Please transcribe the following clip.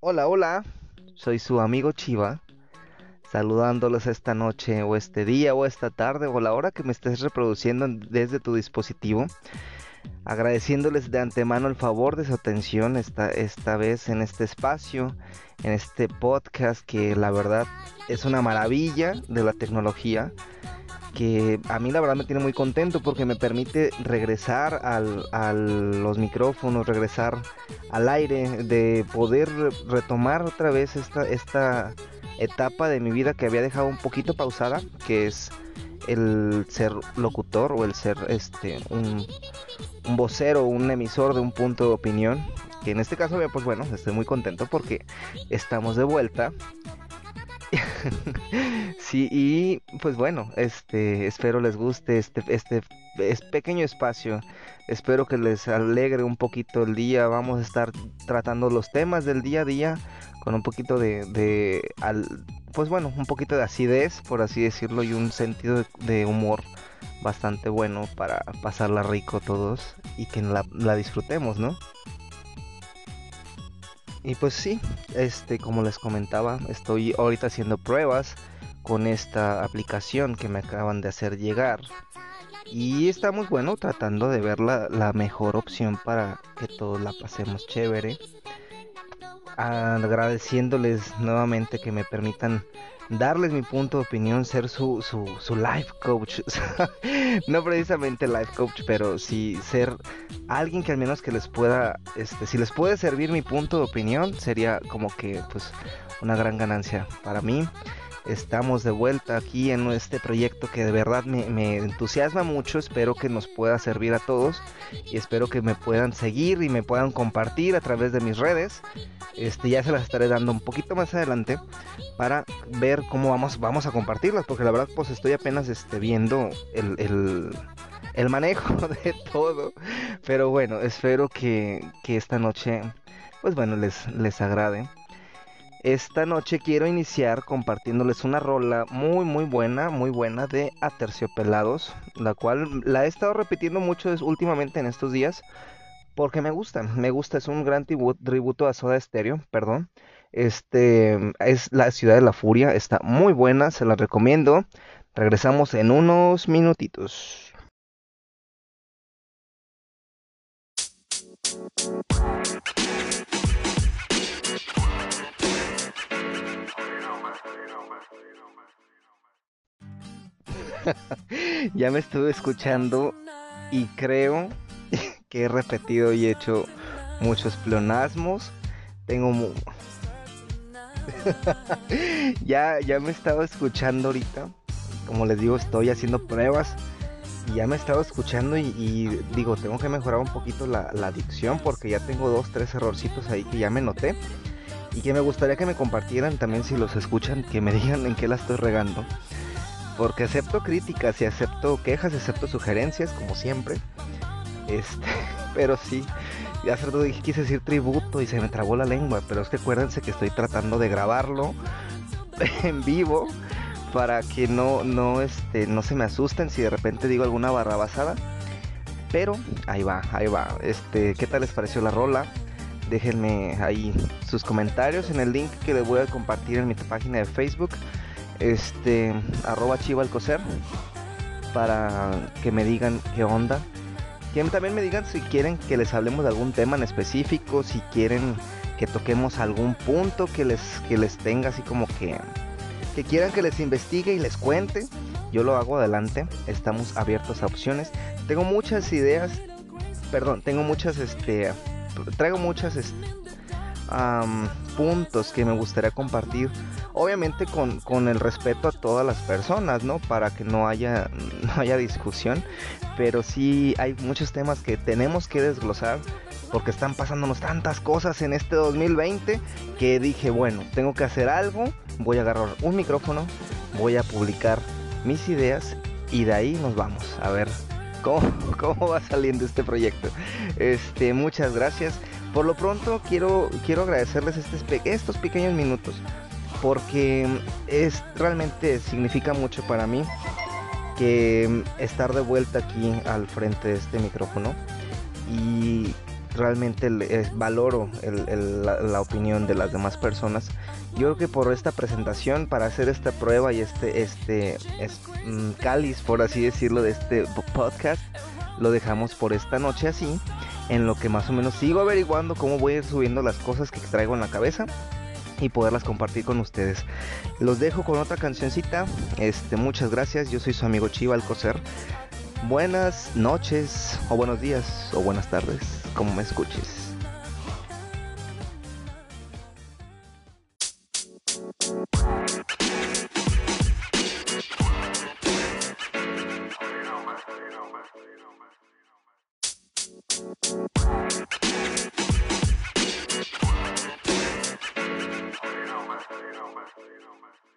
Hola, hola, soy su amigo Chiva, saludándolos esta noche o este día o esta tarde o la hora que me estés reproduciendo desde tu dispositivo, agradeciéndoles de antemano el favor de su atención esta, esta vez en este espacio, en este podcast que la verdad es una maravilla de la tecnología que a mí la verdad me tiene muy contento porque me permite regresar al, a los micrófonos, regresar al aire, de poder retomar otra vez esta, esta etapa de mi vida que había dejado un poquito pausada, que es el ser locutor o el ser este un, un vocero, un emisor de un punto de opinión. Que en este caso, pues bueno, estoy muy contento porque estamos de vuelta sí, y pues bueno, este, espero les guste este, este es pequeño espacio. Espero que les alegre un poquito el día. Vamos a estar tratando los temas del día a día con un poquito de, de pues bueno, un poquito de acidez, por así decirlo, y un sentido de, humor bastante bueno para pasarla rico todos y que la, la disfrutemos, ¿no? Y pues sí, este como les comentaba, estoy ahorita haciendo pruebas con esta aplicación que me acaban de hacer llegar. Y estamos, bueno, tratando de ver la, la mejor opción para que todos la pasemos chévere. Agradeciéndoles nuevamente que me permitan darles mi punto de opinión, ser su, su, su life coach. no precisamente life coach, pero sí ser alguien que al menos que les pueda, este, si les puede servir mi punto de opinión, sería como que pues una gran ganancia para mí. Estamos de vuelta aquí en este proyecto que de verdad me, entusiasma mucho. Espero que nos pueda servir a todos y espero que me puedan seguir y me puedan compartir a través de mis redes. Este, ya se las estaré dando un poquito más adelante para ver cómo vamos, vamos a compartirlas, porque la verdad pues estoy apenas este, viendo el, el, manejo de todo. Pero bueno, espero que, que esta noche pues bueno les, les agrade. Esta noche quiero iniciar compartiéndoles una rola muy muy buena, muy buena de Aterciopelados, la cual la he estado repitiendo mucho últimamente en estos días porque me gusta, me gusta, es un gran tributo a Soda Stereo, perdón. Este es la ciudad de la furia, está muy buena, se la recomiendo. Regresamos en unos minutitos. ya me estuve escuchando y creo que he repetido y hecho muchos pleonasmos. Tengo ya ya me he estado escuchando ahorita. Como les digo, estoy haciendo pruebas y ya me he estado escuchando y, digo, tengo que mejorar un poquito la, la, dicción porque ya tengo dos, tres errorcitos ahí que ya me noté y que me gustaría que me compartieran también si los escuchan, que me digan en qué la estoy regando porque acepto críticas y acepto quejas, acepto sugerencias, como siempre. Este, pero sí, ya hace rato quise decir tributo y se me trabó la lengua, pero es que acuérdense que estoy tratando de grabarlo en vivo para que no, no, este, no se me asusten si de repente digo alguna barra basada. Pero ahí va, ahí va. Este, ¿qué tal les pareció la rola? Déjenme ahí sus comentarios en el link que les voy a compartir en mi página de Facebook este arroba chiva para que me digan qué onda. Que también me digan si quieren que les hablemos de algún tema en específico si quieren que toquemos algún punto que les que les tenga así como que que quieran que les investigue y les cuente yo lo hago adelante. Estamos abiertos a opciones. Tengo muchas ideas perdón tengo muchas este traigo muchas puntos que me gustaría compartir obviamente con, con, el respeto a todas las personas, ¿no? Para que no haya, no haya discusión, pero sí hay muchos temas que tenemos que desglosar porque están pasándonos tantas cosas en este 2020 que dije, bueno, tengo que hacer algo, voy a agarrar un micrófono, voy a publicar mis ideas y de ahí nos vamos a ver cómo, cómo va saliendo este proyecto. Este, muchas gracias. Por lo pronto quiero, quiero agradecerles este, estos pequeños minutos porque es realmente significa mucho para mí que estar de vuelta aquí al frente de este micrófono y realmente valoro la, opinión de las demás personas. Yo creo que por esta presentación, para hacer esta prueba y este, este es, mm, cáliz, por así decirlo, de este podcast, lo dejamos por esta noche así, en lo que más o menos sigo averiguando cómo voy a ir subiendo las cosas que traigo en la cabeza y poderlas compartir con ustedes. Los dejo con otra cancioncita. Este, muchas gracias. Yo soy su amigo Chiva Alcocer. Buenas noches o buenos días o buenas tardes, como me escuches. You know, man. You.